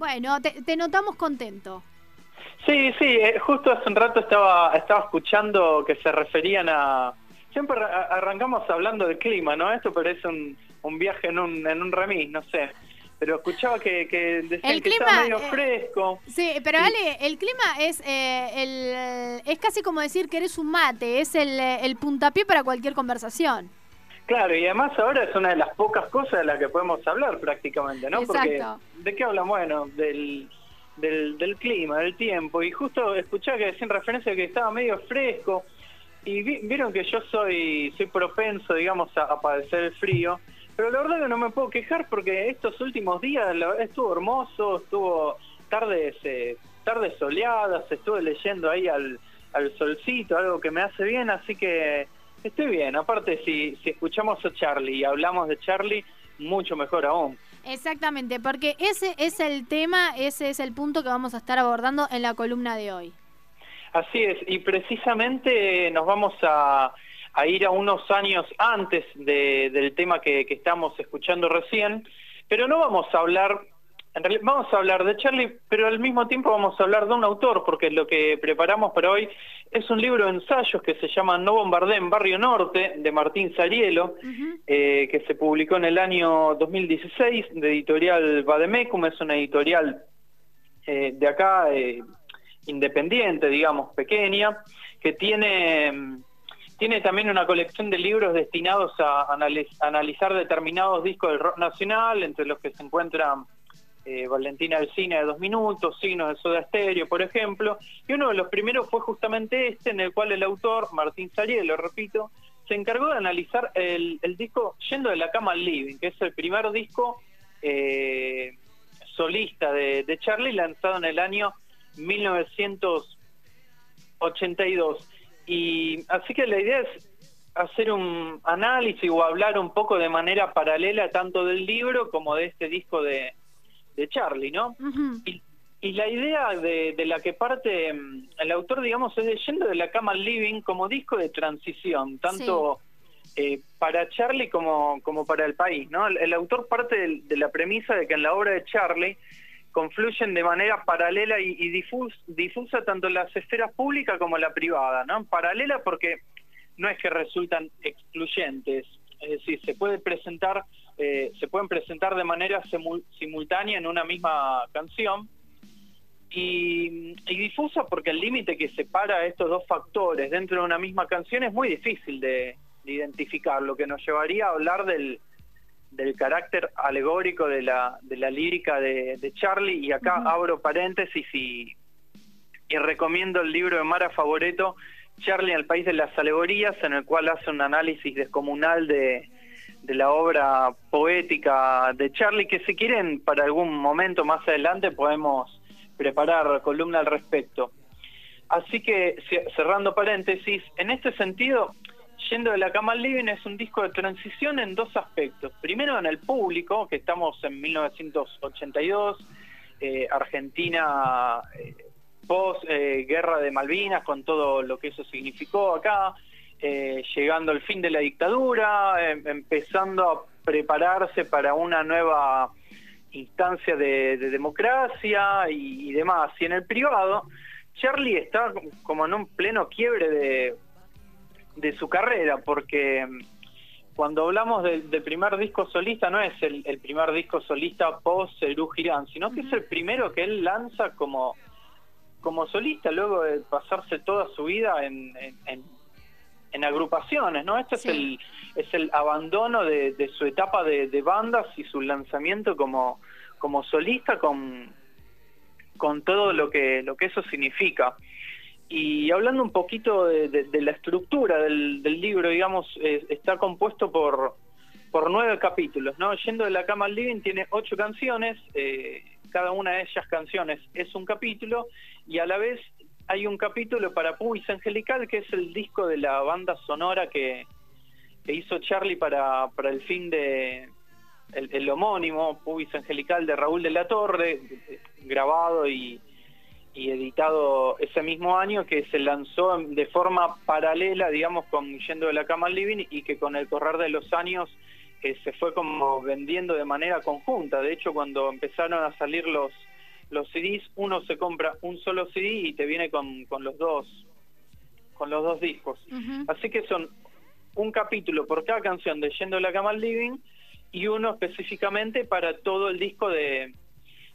Bueno, te, notamos contento. Sí, sí, eh, justo hace un rato estaba, estaba escuchando que se referían a... Siempre arrancamos hablando del clima, ¿no? Esto parece un, un viaje en un, en un remis, no sé pero escuchaba que, que el clima, estaba medio eh, fresco. Sí, pero Ale, el clima es eh, el, es casi como decir que eres un mate, es el, el puntapié para cualquier conversación. Claro, y además ahora es una de las pocas cosas de las que podemos hablar prácticamente, ¿no? Porque ¿de qué hablamos? Bueno, del, del, del clima, del tiempo, y justo escuchaba que decían referencia que estaba medio fresco, y vieron que yo soy, soy propenso, digamos, a padecer el frío, pero la verdad que no me puedo quejar porque estos últimos días estuvo hermoso, estuvo tardes, eh, tardes soleadas, estuve leyendo ahí al, al solcito, algo que me hace bien, así que estoy bien. Aparte, si, si escuchamos a Charlie y hablamos de Charlie, mucho mejor aún. Exactamente, porque ese es el tema, ese es el punto que vamos a estar abordando en la columna de hoy. Así es, y precisamente nos vamos a a ir a unos años antes del tema que, estamos escuchando recién, pero no vamos a hablar, en realidad vamos a hablar de Charlie, pero al mismo tiempo vamos a hablar de un autor, porque lo que preparamos para hoy es un libro de ensayos que se llama No bombardé en Barrio Norte, de Martín Sarielo, eh, que se publicó en el año 2016, de editorial Bademecum, es una editorial eh, de acá, eh, independiente, digamos, pequeña, que tiene tiene también una colección de libros destinados a analizar determinados discos del rock nacional, entre los que se encuentran eh, Valentina del Cine de dos minutos, Signos de Soda Stereo, por ejemplo, y uno de los primeros fue justamente este, en el cual el autor, Martín lo repito, se encargó de analizar el, disco Yendo de la cama al living, que es el primer disco eh, solista de, de Charlie lanzado en el año 1982. Y así que la idea es hacer un análisis o hablar un poco de manera paralela tanto del libro como de este disco de, de Charlie, ¿no? y, la idea de, la que parte mm, el autor, digamos, es de Yendo de la cama al living como disco de transición, tanto eh, para Charlie como, como para el país, ¿no? El, autor parte de, la premisa de que en la obra de Charlie confluyen de manera paralela y, difusa tanto las esferas públicas como la privada, ¿no? Paralela porque no es que resultan excluyentes, es decir, se puede presentar, eh, se pueden presentar de manera simultánea en una misma canción. Y, difusa porque el límite que separa estos dos factores dentro de una misma canción es muy difícil de identificar, lo que nos llevaría a hablar del del carácter alegórico de la, de la lírica de, Charlie, y acá abro paréntesis y, y recomiendo el libro de Mara Favoreto, Charlie en el País de las Alegorías, en el cual hace un análisis descomunal de, de la obra poética de Charlie, que si quieren para algún momento más adelante podemos preparar columna al respecto. Así que, cerrando paréntesis, en este sentido, Yendo de la cama al living es un disco de transición en dos aspectos. Primero en el público, que estamos en 1982, eh, Argentina eh, post eh, guerra de Malvinas, con todo lo que eso significó acá, llegando al fin de la dictadura, em, empezando a prepararse para una nueva instancia de, democracia y, demás. Y en el privado, Charlie está como en un pleno quiebre de de su carrera, porque mm, cuando hablamos del primer disco solista, no es el, primer disco solista post Cerú Girán, sino que es el primero que él lanza como, como solista, luego de pasarse toda su vida en, agrupaciones, ¿no? Este es, el, es el abandono de, su etapa de, de, bandas y su lanzamiento como, como solista con, con todo lo que, lo que eso significa. Y hablando un poquito de, la estructura del, libro, digamos, eh, está compuesto por, por nueve capítulos, ¿no? Yendo de la cama al living tiene ocho canciones, eh, cada una de ellas canciones es un capítulo, y a la vez hay un capítulo para Pubis Angelical, que es el disco de la banda sonora que, hizo Charlie para, para el fin de el, el homónimo, Pubis Angelical de Raúl de la Torre, grabado y y editado ese mismo año que se lanzó de forma paralela, digamos, con Yendo de la Cama al Living y que con el correr de los años eh, se fue como vendiendo de manera conjunta. De hecho, cuando empezaron a salir los, los CDs, uno se compra un solo CD y te viene con, con los dos con los dos discos. Así que son un capítulo por cada canción de Yendo la cama al living y uno específicamente para todo el disco de,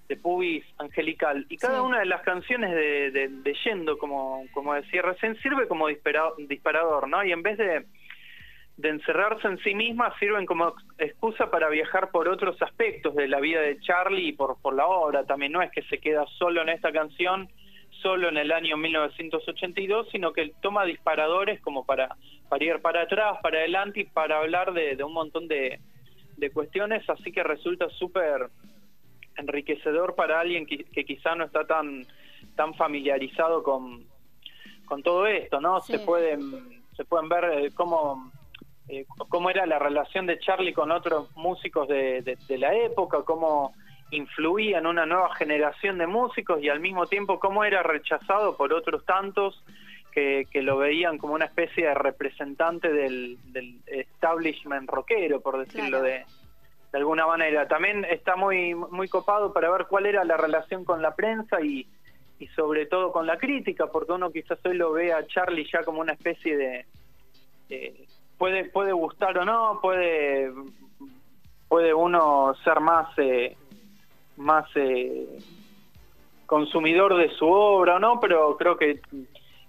de Pubis Angelical. Y cada una de las canciones de, de, Yendo, como, como decía recién, sirve como disparador, ¿no? Y en vez de, de encerrarse en sí misma, sirven como excusa para viajar por otros aspectos de la vida de Charlie y por, por la obra. También no es que se queda solo en esta canción solo en el año 1982, sino que toma disparadores como para, para ir para atrás, para adelante y para hablar de, un montón de, de, cuestiones, así que resulta súper enriquecedor para alguien que, quizá no está tan, tan familiarizado con, con todo esto, ¿no? Se pueden se pueden ver eh, cómo eh, cómo era la relación de Charlie con otros músicos de, de la época, cómo influía en una nueva generación de músicos y al mismo tiempo cómo era rechazado por otros tantos que, lo veían como una especie de representante del, establishment rockero, por decirlo de, de, alguna manera. También está muy, muy copado para ver cuál era la relación con la prensa y, y sobre todo con la crítica, porque uno quizás hoy lo ve a Charlie ya como una especie de... puede, puede gustar o no, puede, puede uno ser más... Eh, más eh, consumidor de su obra o no, pero creo que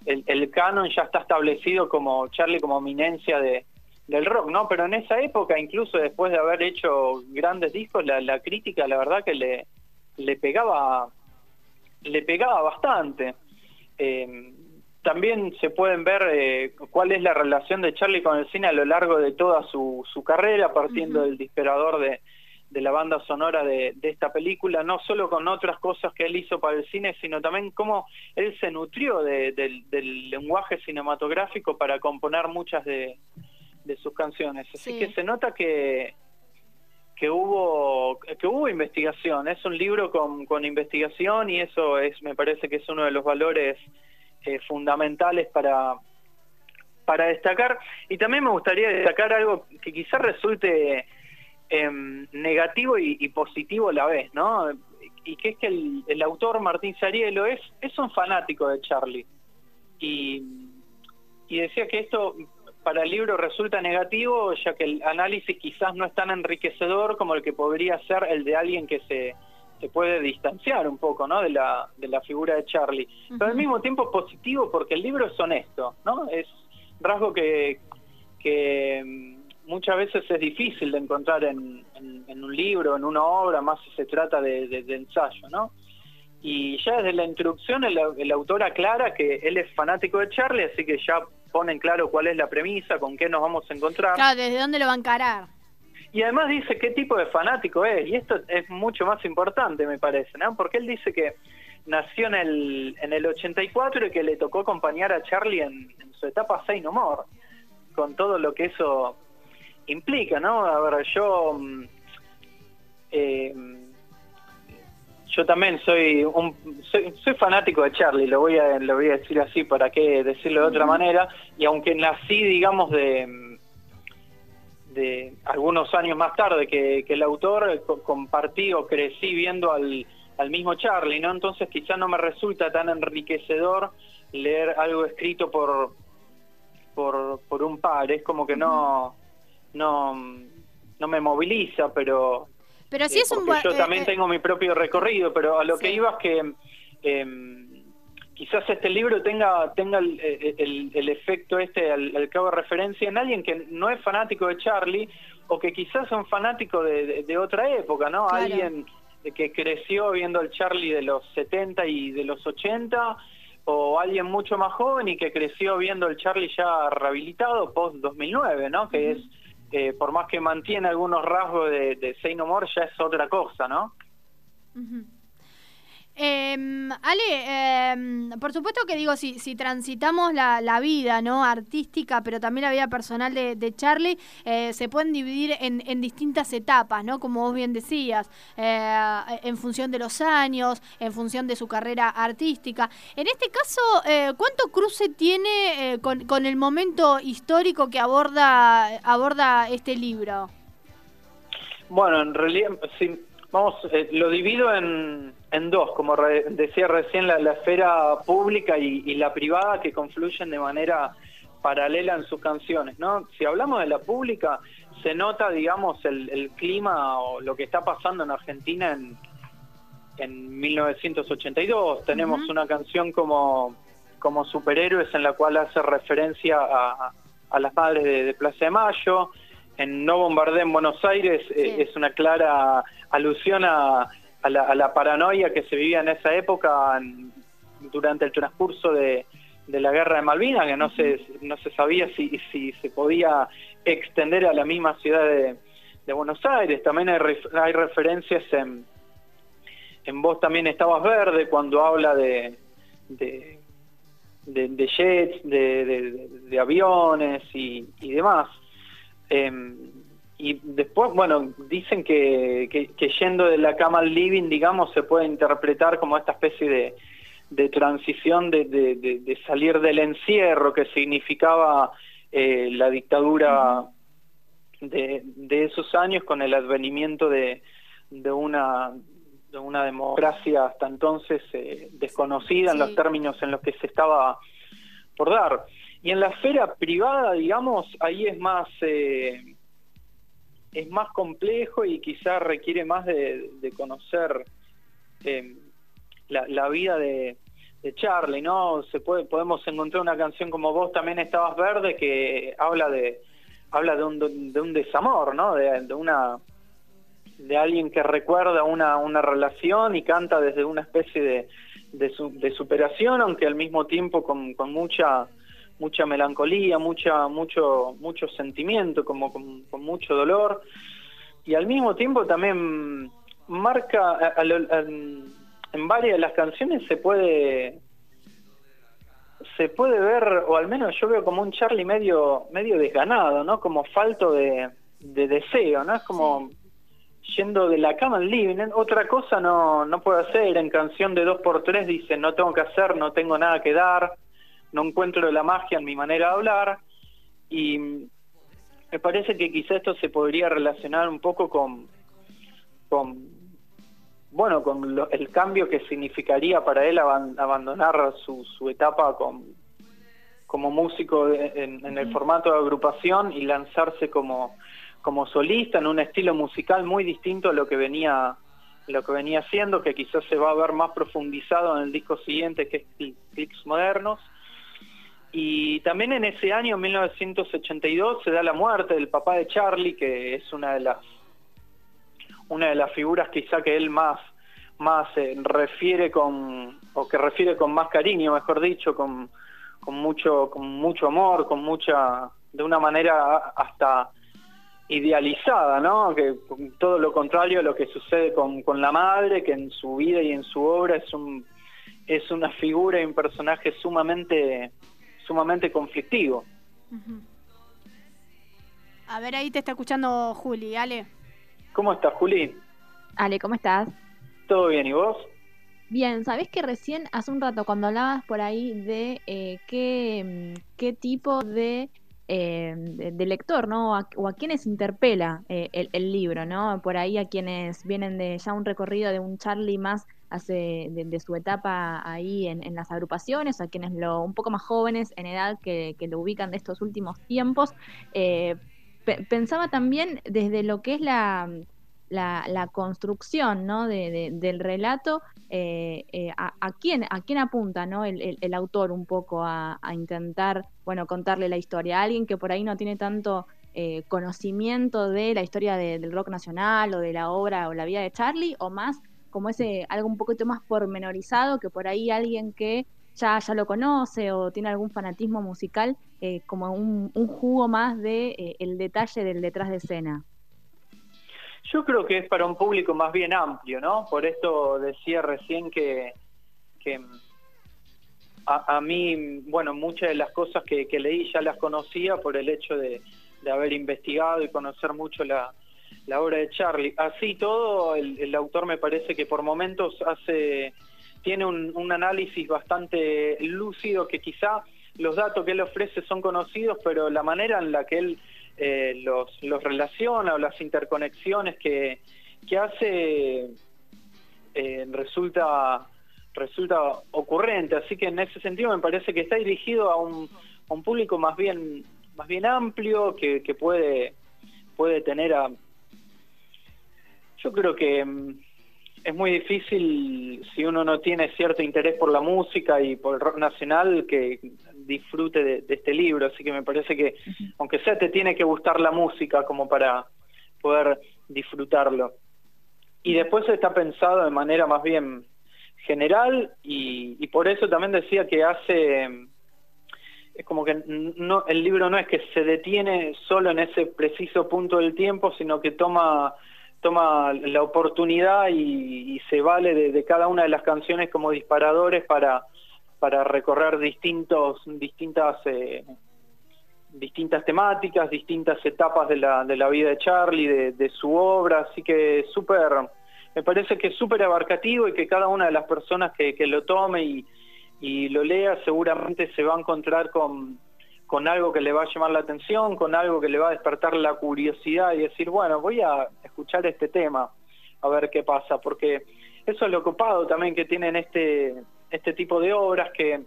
el, canon ya está establecido como Charlie como eminencia de, del rock, ¿no? Pero en esa época, incluso después de haber hecho grandes discos, la, la crítica, la verdad que le, le pegaba le pegaba bastante. Eh, también se pueden ver eh, cuál es la relación de Charlie con el cine a lo largo de toda su, su carrera, partiendo del disparador de, de la banda sonora de, esta película, no solo con otras cosas que él hizo para el cine, sino también cómo él se nutrió del lenguaje cinematográfico para componer muchas de, sus canciones. Así que se nota que, que hubo que hubo investigación, es un libro con, con investigación y eso es me parece que es uno de los valores eh, fundamentales para para destacar y también me gustaría destacar algo que quizás resulte Em, negativo y, positivo a la vez, ¿no? Y que es que el, autor Martín Sarielo es, es un fanático de Charlie. Y, y decía que esto para el libro resulta negativo, ya que el análisis quizás no es tan enriquecedor como el que podría ser el de alguien que se, se puede distanciar un poco ¿no? de, la, de la figura de Charlie. Pero al mismo tiempo positivo porque el libro es honesto, ¿no? Es rasgo que, que muchas veces es difícil de encontrar en, un libro, en una obra, más si se trata de, ensayo, ¿no? Y ya desde la introducción el, autor aclara que él es fanático de Charlie, así que ya pone en claro cuál es la premisa, con qué nos vamos a encontrar. Claro, desde dónde lo va a encarar. Y además dice qué tipo de fanático es, y esto es mucho más importante, me parece, ¿no? Porque él dice que nació en el, en el 84 y que le tocó acompañar a Charlie en, en su etapa Say No More, con todo lo que eso implica, ¿no? A ver, yo mm, eh, yo también soy un soy, fanático de Charlie, lo voy a lo voy a decir así para qué decirlo de otra manera y aunque nací digamos de de algunos años más tarde que, el autor compartí o crecí viendo al, al mismo Charlie, ¿no? Entonces quizás no me resulta tan enriquecedor leer algo escrito por por, por un par, es como que no no, no me moviliza, pero... Pero sí es un Yo eh, también eh, tengo mi propio recorrido, pero a lo que iba es que em, quizás este libro tenga tenga el, el, efecto este al, cabo de referencia en alguien que no es fanático de Charlie o que quizás es un fanático de, de, otra época, ¿no? Alguien que creció viendo el Charlie de los 70 y de los 80 o alguien mucho más joven y que creció viendo el Charlie ya rehabilitado post 2009, ¿no? Que es eh, por más que mantiene algunos rasgos de, de Say No More, ya es otra cosa, ¿no? Eh, Ale, eh, por supuesto que digo, si, si transitamos la, vida no artística, pero también la vida personal de, Charlie, eh, se pueden dividir en, distintas etapas, ¿no? Como vos bien decías, eh, en función de los años, en función de su carrera artística. En este caso, eh, ¿cuánto cruce tiene con, con, el momento histórico que aborda, aborda este libro? Bueno, en realidad, sí, vamos, lo divido en en dos, como decía recién, la, esfera pública y, la privada que confluyen de manera paralela en sus canciones, ¿no? Si hablamos de la pública, se nota, digamos, el, clima o lo que está pasando en Argentina en, en 1982. Tenemos una canción como, como Superhéroes en la cual hace referencia a, a las madres de, Plaza de Mayo. En No Bombardé en Buenos Aires eh, es una clara alusión a, la, paranoia que se vivía en esa época durante el transcurso de, la guerra de Malvinas, que no se, no se sabía si, si se podía extender a la misma ciudad de, Buenos Aires. También hay, hay referencias en, en Vos también estabas verde cuando habla de, de, de, jets, de, aviones y, demás. Em, y después, bueno, dicen que, que, yendo de la cama al living, digamos, se puede interpretar como esta especie de, de transición de, de, salir del encierro que significaba eh, la dictadura de, de esos años con el advenimiento de, de una de una democracia hasta entonces eh, desconocida en los términos en los que se estaba por dar. Y en la esfera privada, digamos, ahí es más eh, es más complejo y quizás requiere más de, conocer eh, la, vida de, Charlie, ¿no? Se puede podemos encontrar una canción como vos también estabas verde que habla de habla de un, de un desamor, ¿no? de una de alguien que recuerda una, una relación y canta desde una especie de, de, superación, aunque al mismo tiempo con mucha mucha melancolía, mucha mucho mucho sentimiento, como con, mucho dolor y al mismo tiempo también marca en varias de las canciones se puede se puede ver o al menos yo veo como un Charlie medio medio desganado, ¿no? Como falto de, de deseo, ¿no? Es como yendo de la cama al living. Otra cosa no, no puedo hacer. En canción de 2x3 dice, no tengo que hacer, no tengo nada que dar, no encuentro la magia en mi manera de hablar. Y me parece que quizá esto se podría relacionar un poco con, con bueno, con el cambio que significaría para él abandonar su, su etapa con, como músico en el formato de agrupación y lanzarse como como solista en un estilo musical muy distinto a lo que venía lo que venía haciendo, que quizás se va a ver más profundizado en el disco siguiente que es Clicks Modernos. Y también en ese año, 1982, se da la muerte del papá de Charlie, que es una de las una de las figuras quizá que él más más eh, refiere con o que refiere con más cariño, mejor dicho, con, con mucho con mucho amor, con mucha de una manera hasta idealizada, ¿no? Que todo lo contrario a lo que sucede con, con la madre, que en su vida y en su obra es un es una figura y un personaje sumamente sumamente conflictivo. A ver, ahí te está escuchando Juli, Ale. ¿Cómo estás, Juli? Ale, ¿cómo estás? ¿Todo bien? ¿Y vos? Bien, ¿sabés que recién hace un rato cuando hablabas por ahí de eh, qué, qué tipo de eh, de, lector, ¿no? o a quienes interpela eh, el, libro, ¿no? Por ahí a quienes vienen de ya un recorrido de un Charlie más hace de, su etapa ahí en, las agrupaciones, a quienes lo un poco más jóvenes en edad que, lo ubican de estos últimos tiempos. Eh, pensaba también desde lo que es la, la, construcción ¿no? de, del relato, eh, eh, a, quién, a quién apunta ¿no? el, autor un poco a, intentar bueno, contarle la historia. A alguien que por ahí no tiene tanto eh, conocimiento de la historia del rock nacional o de la obra o la vida de Charlie, o más como ese algo un poquito más pormenorizado que por ahí alguien que ya, ya lo conoce o tiene algún fanatismo musical, como un, un, jugo más de el detalle del detrás de escena. Yo creo que es para un público más bien amplio, ¿no? Por esto decía recién que, que a, mí, bueno, muchas de las cosas que, leí ya las conocía por el hecho de, haber investigado y conocer mucho la, obra de Charlie. Así todo, el, autor me parece que por momentos hace tiene un, un análisis bastante lúcido que quizá los datos que él ofrece son conocidos, pero la manera en la que él eh, los, los relaciona o las interconexiones que, que hace eh, resulta resulta ocurrente. Así que en ese sentido me parece que está dirigido a un, a un público más bien más bien amplio que, que puede puede tener a yo creo que mm, es muy difícil si uno no tiene cierto interés por la música y por el rock nacional que disfrute de, este libro, así que me parece que aunque sea te tiene que gustar la música como para poder disfrutarlo. Y después está pensado de manera más bien general y, y por eso también decía que hace es como que no el libro no es que se detiene solo en ese preciso punto del tiempo, sino que toma toma la oportunidad y, se vale de, cada una de las canciones como disparadores para, para recorrer distintos, distintas, eh, distintas temáticas, distintas etapas de la, de la vida de Charlie, de, de su obra, así que súper, me parece que es súper abarcativo y que cada una de las personas que, que lo tome y, y lo lea seguramente se va a encontrar con, con algo que le va a llamar la atención, con algo que le va a despertar la curiosidad y decir, bueno, voy a escuchar este tema, a ver qué pasa, porque eso es lo ocupado también que tienen este, este tipo de obras que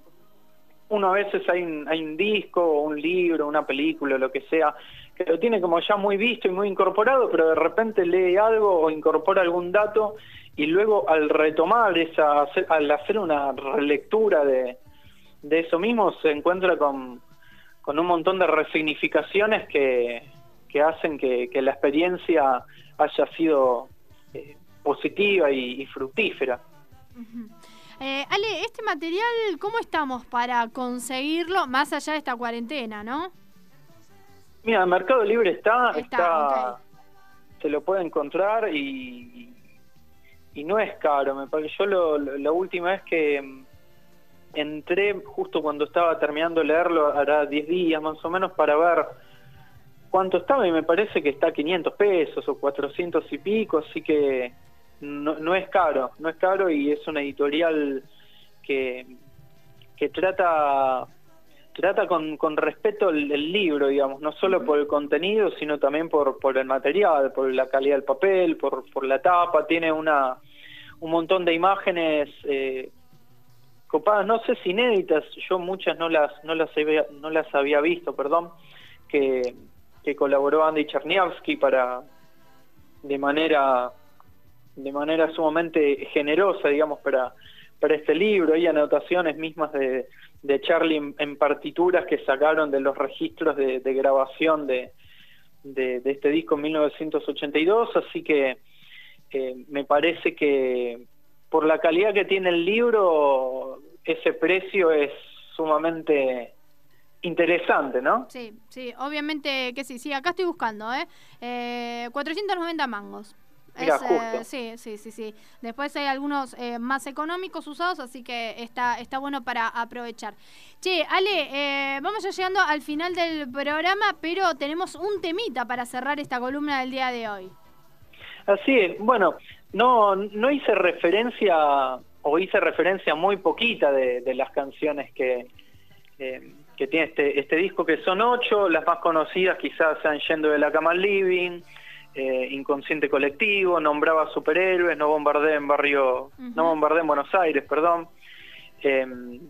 uno a veces hay un, hay un disco un libro, una película, lo que sea, que lo tiene como ya muy visto y muy incorporado, pero de repente lee algo o incorpora algún dato y luego al retomar esa, al hacer una relectura de, de eso mismo se encuentra con, con un montón de resignificaciones que, que hacen que, la experiencia haya sido eh, positiva y, fructífera. Eh, Ale, este material, ¿cómo estamos para conseguirlo más allá de esta cuarentena, no? Mira, Mercado Libre está, está, se lo puede encontrar y, y no es caro. Me parece, yo lo, la última vez que entré justo cuando estaba terminando de leerlo, hará 10 días más o menos, para ver cuánto estaba y me parece que está a 500 pesos o 400 y pico, así que no, no es caro, no es caro y es una editorial que, que trata trata con, con respeto el, libro, digamos, no solo por el contenido, sino también por, por el material, por la calidad del papel, por, por la tapa, tiene una un montón de imágenes eh, copadas, no sé si inéditas, yo muchas no las no las había, no las había visto, perdón, que, que colaboró Andy Cherniavsky para de manera de manera sumamente generosa, digamos, para para este libro, hay anotaciones mismas de, de Charlie en, partituras que sacaron de los registros de, grabación de, de, de, este disco en 1982, así que eh, me parece que por la calidad que tiene el libro, ese precio es sumamente interesante, ¿no? Sí, sí, obviamente que sí. Sí, acá estoy buscando, ¿eh? eh 490 mangos. Eh, sí, sí, sí, sí. Después hay algunos eh, más económicos usados, así que está, está bueno para aprovechar. Che, Ale, vamos ya llegando al final del programa, pero tenemos un temita para cerrar esta columna del día de hoy. Así es, bueno, no, no hice referencia o hice referencia muy poquita de, las canciones que, eh, que tiene este, este disco, que son ocho, las más conocidas quizás sean Yendo de la cama al living, eh, Inconsciente colectivo, Nombraba superhéroes, No bombardé en barrio, No bombardé en Buenos Aires, perdón. Em,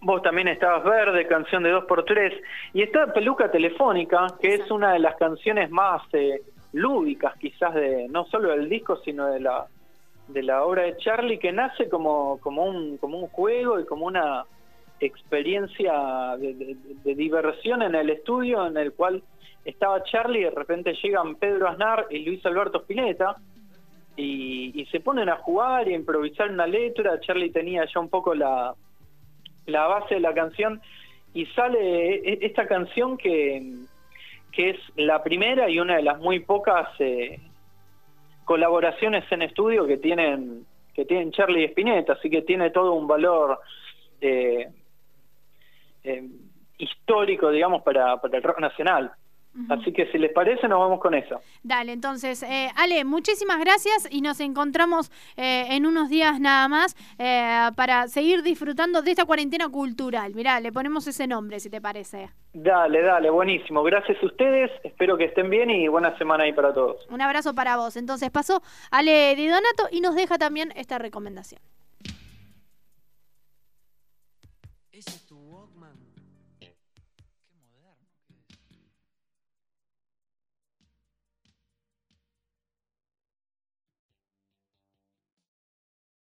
vos también estabas verde, canción de 2x3, y está Peluca Telefónica, que es una de las canciones más eh, lúdicas quizás de no solo del disco sino de la de la obra de Charlie que nace como como un como un juego y como una experiencia de, diversión en el estudio en el cual estaba Charlie de repente llegan Pedro Aznar y Luis Alberto Spinetta y, y se ponen a jugar y a improvisar una letra. Charlie tenía ya un poco la la base de la canción y sale e, esta canción que que es la primera y una de las muy pocas eh, colaboraciones en estudio que tienen que tienen Charlie y Spinetta, así que tiene todo un valor eh, eh, histórico, digamos, para, para el rock nacional. Así que si les parece, nos vamos con eso. Dale, entonces, eh, Ale, muchísimas gracias y nos encontramos eh, en unos días nada más eh, para seguir disfrutando de esta cuarentena cultural. Mirá, le ponemos ese nombre, si te parece. Dale, dale, buenísimo. Gracias a ustedes, espero que estén bien y buena semana ahí para todos. Un abrazo para vos. Entonces pasó Ale Di Donato y nos deja también esta recomendación.